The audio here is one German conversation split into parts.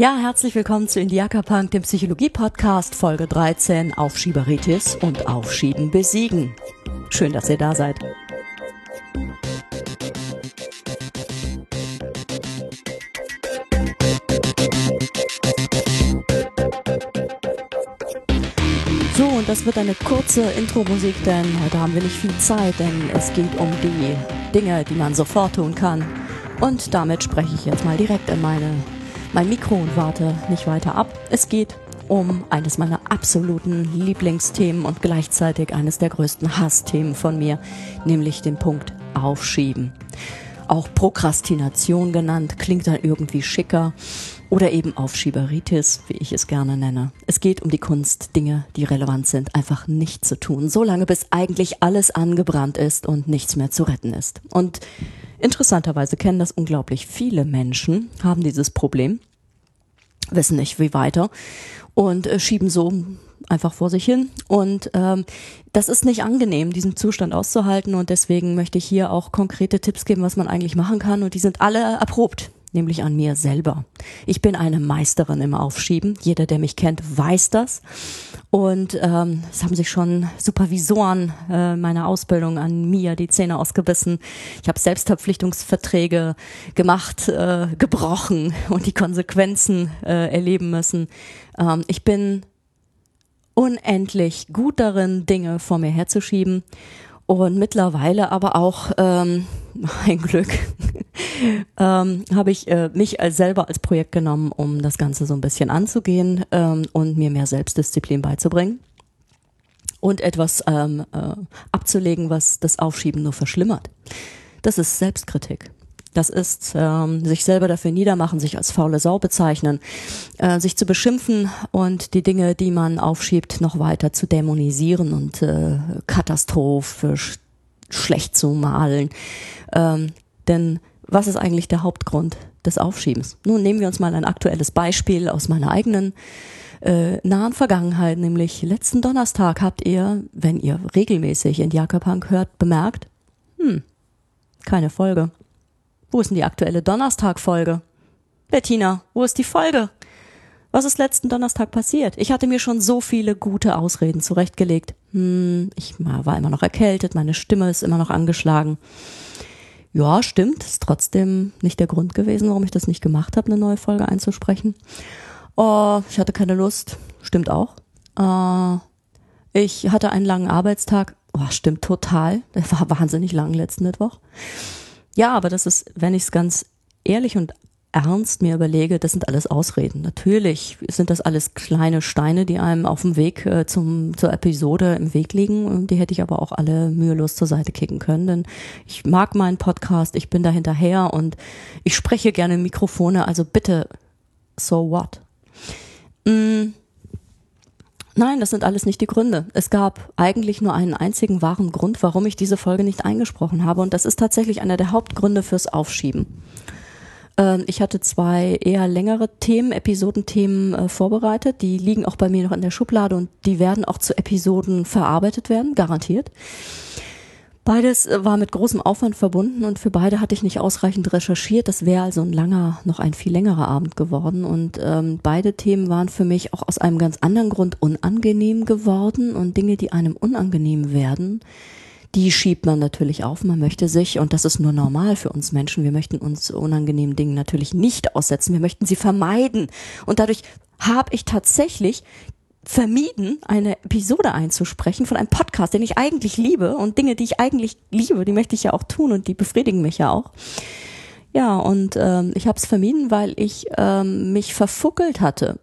Ja, herzlich willkommen zu Indiaka Punk, dem Psychologie-Podcast, Folge 13, Aufschieberitis und Aufschieben besiegen. Schön, dass ihr da seid. So, und das wird eine kurze Intro-Musik, denn heute haben wir nicht viel Zeit, denn es geht um die Dinge, die man sofort tun kann. Und damit spreche ich jetzt mal direkt in meine mein Mikro und warte nicht weiter ab. Es geht um eines meiner absoluten Lieblingsthemen und gleichzeitig eines der größten Hassthemen von mir, nämlich den Punkt Aufschieben. Auch Prokrastination genannt, klingt dann irgendwie schicker. Oder eben Aufschieberitis, wie ich es gerne nenne. Es geht um die Kunst, Dinge, die relevant sind, einfach nicht zu tun, solange bis eigentlich alles angebrannt ist und nichts mehr zu retten ist. Und interessanterweise kennen das unglaublich viele Menschen, haben dieses Problem wissen nicht wie weiter und äh, schieben so einfach vor sich hin. Und ähm, das ist nicht angenehm, diesen Zustand auszuhalten. Und deswegen möchte ich hier auch konkrete Tipps geben, was man eigentlich machen kann. Und die sind alle erprobt nämlich an mir selber. Ich bin eine Meisterin im Aufschieben. Jeder, der mich kennt, weiß das. Und ähm, es haben sich schon Supervisoren äh, meiner Ausbildung an mir die Zähne ausgebissen. Ich habe Selbstverpflichtungsverträge gemacht, äh, gebrochen und die Konsequenzen äh, erleben müssen. Ähm, ich bin unendlich gut darin, Dinge vor mir herzuschieben und mittlerweile aber auch ähm, ein Glück ähm, habe ich äh, mich als selber als Projekt genommen, um das Ganze so ein bisschen anzugehen ähm, und mir mehr Selbstdisziplin beizubringen und etwas ähm, äh, abzulegen, was das Aufschieben nur verschlimmert. Das ist Selbstkritik. Das ist ähm, sich selber dafür niedermachen, sich als faule Sau bezeichnen, äh, sich zu beschimpfen und die Dinge, die man aufschiebt, noch weiter zu dämonisieren und äh, katastrophisch schlecht zu malen. Ähm, denn was ist eigentlich der Hauptgrund des Aufschiebens? Nun nehmen wir uns mal ein aktuelles Beispiel aus meiner eigenen äh, nahen Vergangenheit, nämlich letzten Donnerstag habt ihr, wenn ihr regelmäßig in Jakobpunk hört, bemerkt, hm, keine Folge. Wo ist denn die aktuelle Donnerstag-Folge? Bettina, wo ist die Folge? Was ist letzten Donnerstag passiert? Ich hatte mir schon so viele gute Ausreden zurechtgelegt. Hm, ich war immer noch erkältet, meine Stimme ist immer noch angeschlagen. Ja, stimmt. Ist trotzdem nicht der Grund gewesen, warum ich das nicht gemacht habe, eine neue Folge einzusprechen. Oh, ich hatte keine Lust. Stimmt auch. Äh, ich hatte einen langen Arbeitstag. Oh, stimmt total. Der war wahnsinnig lang letzten Mittwoch. Ja, aber das ist, wenn ich es ganz ehrlich und ernst mir überlege, das sind alles Ausreden. Natürlich sind das alles kleine Steine, die einem auf dem Weg äh, zum, zur Episode im Weg liegen. Die hätte ich aber auch alle mühelos zur Seite kicken können. Denn ich mag meinen Podcast, ich bin da hinterher und ich spreche gerne Mikrofone. Also bitte, so what? Mm. Nein, das sind alles nicht die Gründe. Es gab eigentlich nur einen einzigen wahren Grund, warum ich diese Folge nicht eingesprochen habe. Und das ist tatsächlich einer der Hauptgründe fürs Aufschieben. Ähm, ich hatte zwei eher längere Themen, Episodenthemen äh, vorbereitet. Die liegen auch bei mir noch in der Schublade und die werden auch zu Episoden verarbeitet werden, garantiert. Beides äh, war mit großem Aufwand verbunden und für beide hatte ich nicht ausreichend recherchiert. Das wäre also ein langer, noch ein viel längerer Abend geworden. Und ähm, beide Themen waren für mich auch aus einem ganz anderen Grund unangenehm geworden und Dinge, die einem unangenehm werden, die schiebt man natürlich auf. Man möchte sich, und das ist nur normal für uns Menschen, wir möchten uns unangenehmen Dingen natürlich nicht aussetzen. Wir möchten sie vermeiden. Und dadurch habe ich tatsächlich vermieden, eine Episode einzusprechen von einem Podcast, den ich eigentlich liebe und Dinge, die ich eigentlich liebe, die möchte ich ja auch tun und die befriedigen mich ja auch. Ja, und ähm, ich habe es vermieden, weil ich ähm, mich verfuckelt hatte.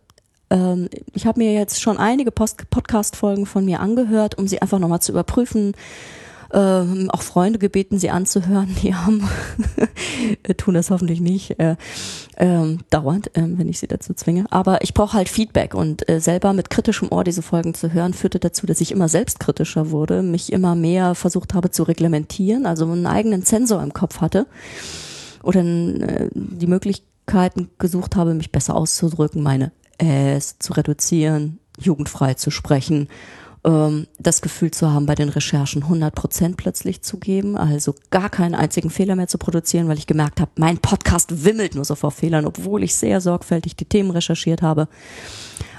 Ähm, ich habe mir jetzt schon einige Podcast-Folgen von mir angehört, um sie einfach nochmal zu überprüfen, ähm, auch Freunde gebeten, sie anzuhören. Die haben tun das hoffentlich nicht äh, ähm, dauernd, äh, wenn ich sie dazu zwinge. Aber ich brauche halt Feedback und äh, selber mit kritischem Ohr diese Folgen zu hören, führte dazu, dass ich immer selbstkritischer wurde, mich immer mehr versucht habe zu reglementieren, also einen eigenen Zensor im Kopf hatte oder äh, die Möglichkeiten gesucht habe, mich besser auszudrücken, meine Äs zu reduzieren, jugendfrei zu sprechen ähm, das Gefühl zu haben, bei den Recherchen 100 Prozent plötzlich zu geben, also gar keinen einzigen Fehler mehr zu produzieren, weil ich gemerkt habe, mein Podcast wimmelt nur so vor Fehlern, obwohl ich sehr sorgfältig die Themen recherchiert habe.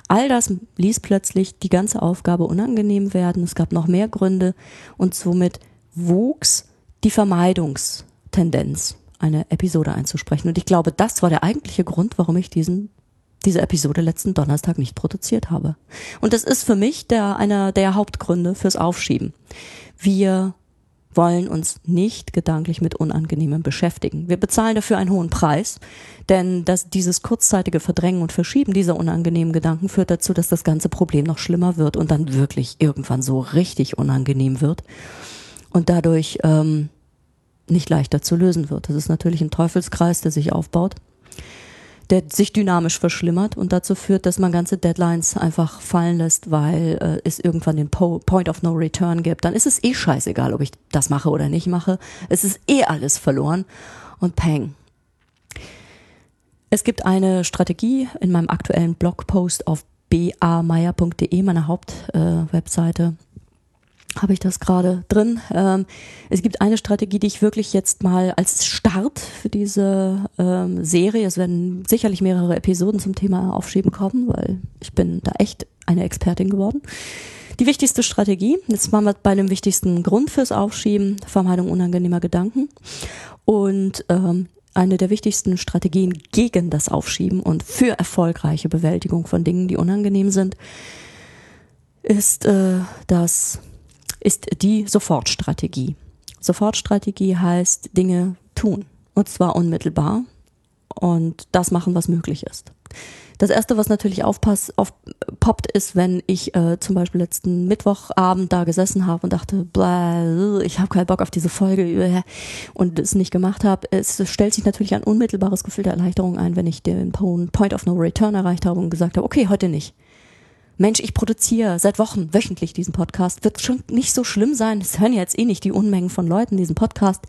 All das ließ plötzlich die ganze Aufgabe unangenehm werden. Es gab noch mehr Gründe und somit wuchs die Vermeidungstendenz, eine Episode einzusprechen. Und ich glaube, das war der eigentliche Grund, warum ich diesen diese Episode letzten Donnerstag nicht produziert habe. Und das ist für mich der, einer der Hauptgründe fürs Aufschieben. Wir wollen uns nicht gedanklich mit Unangenehmem beschäftigen. Wir bezahlen dafür einen hohen Preis, denn dass dieses kurzzeitige Verdrängen und Verschieben dieser unangenehmen Gedanken führt dazu, dass das ganze Problem noch schlimmer wird und dann wirklich irgendwann so richtig unangenehm wird und dadurch ähm, nicht leichter zu lösen wird. Das ist natürlich ein Teufelskreis, der sich aufbaut der sich dynamisch verschlimmert und dazu führt, dass man ganze Deadlines einfach fallen lässt, weil äh, es irgendwann den po Point of No Return gibt. Dann ist es eh scheißegal, ob ich das mache oder nicht mache. Es ist eh alles verloren und peng. Es gibt eine Strategie in meinem aktuellen Blogpost auf bameier.de, meiner Hauptwebseite. Äh, habe ich das gerade drin. Ähm, es gibt eine Strategie, die ich wirklich jetzt mal als Start für diese ähm, Serie, es werden sicherlich mehrere Episoden zum Thema Aufschieben kommen, weil ich bin da echt eine Expertin geworden. Die wichtigste Strategie, jetzt waren wir bei dem wichtigsten Grund fürs Aufschieben, Vermeidung unangenehmer Gedanken. Und ähm, eine der wichtigsten Strategien gegen das Aufschieben und für erfolgreiche Bewältigung von Dingen, die unangenehm sind, ist äh, das ist die Sofortstrategie. Sofortstrategie heißt Dinge tun. Und zwar unmittelbar. Und das machen, was möglich ist. Das erste, was natürlich aufpass, aufpoppt, ist, wenn ich äh, zum Beispiel letzten Mittwochabend da gesessen habe und dachte, ich habe keinen Bock auf diese Folge äh, und es nicht gemacht habe. Es stellt sich natürlich ein unmittelbares Gefühl der Erleichterung ein, wenn ich den Point of No Return erreicht habe und gesagt habe, okay, heute nicht. Mensch, ich produziere seit Wochen wöchentlich diesen Podcast. Wird schon nicht so schlimm sein. Es hören jetzt eh nicht die Unmengen von Leuten diesen Podcast.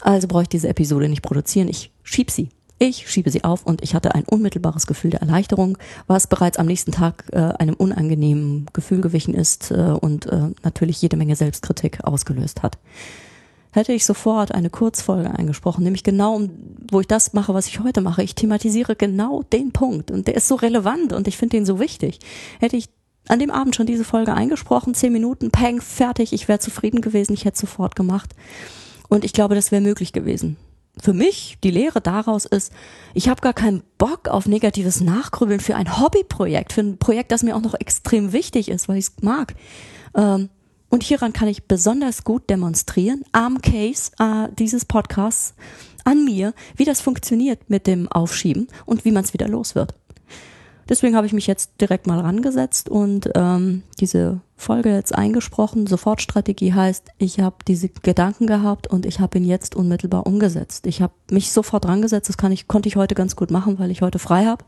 Also brauche ich diese Episode nicht produzieren. Ich schieb sie. Ich schiebe sie auf und ich hatte ein unmittelbares Gefühl der Erleichterung, was bereits am nächsten Tag äh, einem unangenehmen Gefühl gewichen ist äh, und äh, natürlich jede Menge Selbstkritik ausgelöst hat hätte ich sofort eine Kurzfolge eingesprochen, nämlich genau, wo ich das mache, was ich heute mache. Ich thematisiere genau den Punkt und der ist so relevant und ich finde den so wichtig. Hätte ich an dem Abend schon diese Folge eingesprochen, zehn Minuten, peng, fertig, ich wäre zufrieden gewesen, ich hätte sofort gemacht. Und ich glaube, das wäre möglich gewesen. Für mich, die Lehre daraus ist, ich habe gar keinen Bock auf negatives Nachgrübeln für ein Hobbyprojekt, für ein Projekt, das mir auch noch extrem wichtig ist, weil ich es mag. Ähm, und hieran kann ich besonders gut demonstrieren, am Case äh, dieses Podcasts, an mir, wie das funktioniert mit dem Aufschieben und wie man es wieder los wird. Deswegen habe ich mich jetzt direkt mal rangesetzt und ähm, diese Folge jetzt eingesprochen. Sofortstrategie heißt, ich habe diese Gedanken gehabt und ich habe ihn jetzt unmittelbar umgesetzt. Ich habe mich sofort rangesetzt. Das kann ich, konnte ich heute ganz gut machen, weil ich heute frei habe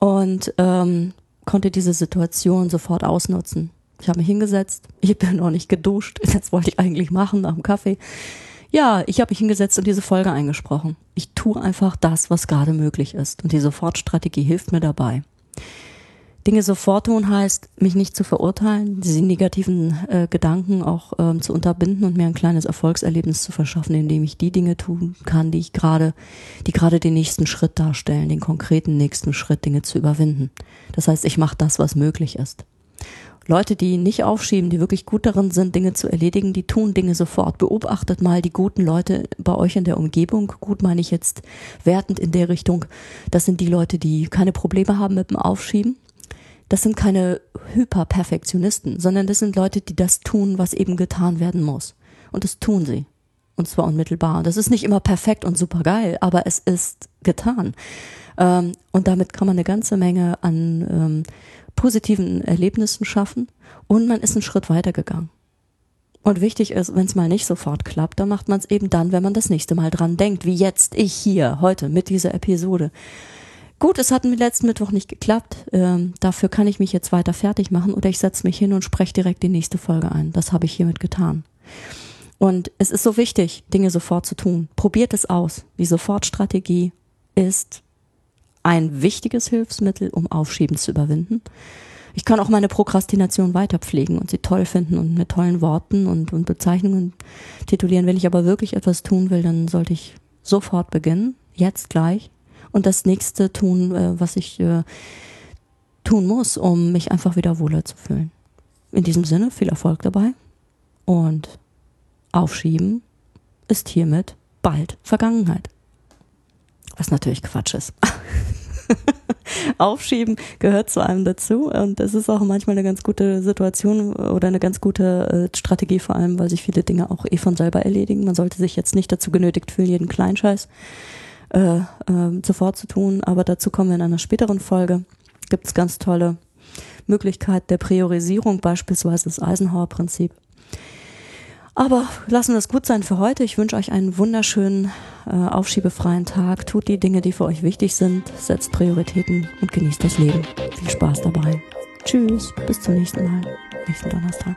und ähm, konnte diese Situation sofort ausnutzen. Ich habe mich hingesetzt. Ich bin noch nicht geduscht. Das wollte ich eigentlich machen nach dem Kaffee. Ja, ich habe mich hingesetzt und diese Folge eingesprochen. Ich tue einfach das, was gerade möglich ist. Und die Sofortstrategie hilft mir dabei. Dinge sofort tun heißt, mich nicht zu verurteilen, diese negativen äh, Gedanken auch ähm, zu unterbinden und mir ein kleines Erfolgserlebnis zu verschaffen, indem ich die Dinge tun kann, die ich gerade, die gerade den nächsten Schritt darstellen, den konkreten nächsten Schritt, Dinge zu überwinden. Das heißt, ich mache das, was möglich ist. Leute, die nicht aufschieben, die wirklich gut darin sind, Dinge zu erledigen, die tun Dinge sofort. Beobachtet mal die guten Leute bei euch in der Umgebung. Gut meine ich jetzt wertend in der Richtung. Das sind die Leute, die keine Probleme haben mit dem Aufschieben. Das sind keine Hyperperfektionisten, sondern das sind Leute, die das tun, was eben getan werden muss. Und das tun sie. Und zwar unmittelbar. Das ist nicht immer perfekt und super geil, aber es ist getan. Ähm, und damit kann man eine ganze Menge an ähm, positiven Erlebnissen schaffen und man ist einen Schritt weitergegangen. Und wichtig ist, wenn es mal nicht sofort klappt, dann macht man es eben dann, wenn man das nächste Mal dran denkt, wie jetzt ich hier heute mit dieser Episode. Gut, es hat mir letzten Mittwoch nicht geklappt. Ähm, dafür kann ich mich jetzt weiter fertig machen oder ich setze mich hin und spreche direkt die nächste Folge ein. Das habe ich hiermit getan. Und es ist so wichtig, Dinge sofort zu tun. Probiert es aus. Die Sofortstrategie ist ein wichtiges Hilfsmittel, um Aufschieben zu überwinden. Ich kann auch meine Prokrastination weiter pflegen und sie toll finden und mit tollen Worten und, und Bezeichnungen titulieren. Wenn ich aber wirklich etwas tun will, dann sollte ich sofort beginnen, jetzt gleich, und das nächste tun, äh, was ich äh, tun muss, um mich einfach wieder wohler zu fühlen. In diesem Sinne, viel Erfolg dabei und aufschieben ist hiermit bald Vergangenheit. Was natürlich Quatsch ist. Aufschieben gehört zu einem dazu und es ist auch manchmal eine ganz gute Situation oder eine ganz gute äh, Strategie vor allem, weil sich viele Dinge auch eh von selber erledigen. Man sollte sich jetzt nicht dazu genötigt fühlen, jeden Kleinscheiß äh, äh, sofort zu tun, aber dazu kommen wir in einer späteren Folge. Gibt es ganz tolle Möglichkeit der Priorisierung, beispielsweise das Eisenhower-Prinzip. Aber lassen wir es gut sein für heute. Ich wünsche euch einen wunderschönen, äh, aufschiebefreien Tag. Tut die Dinge, die für euch wichtig sind, setzt Prioritäten und genießt das Leben. Viel Spaß dabei. Tschüss, bis zum nächsten Mal, nächsten Donnerstag.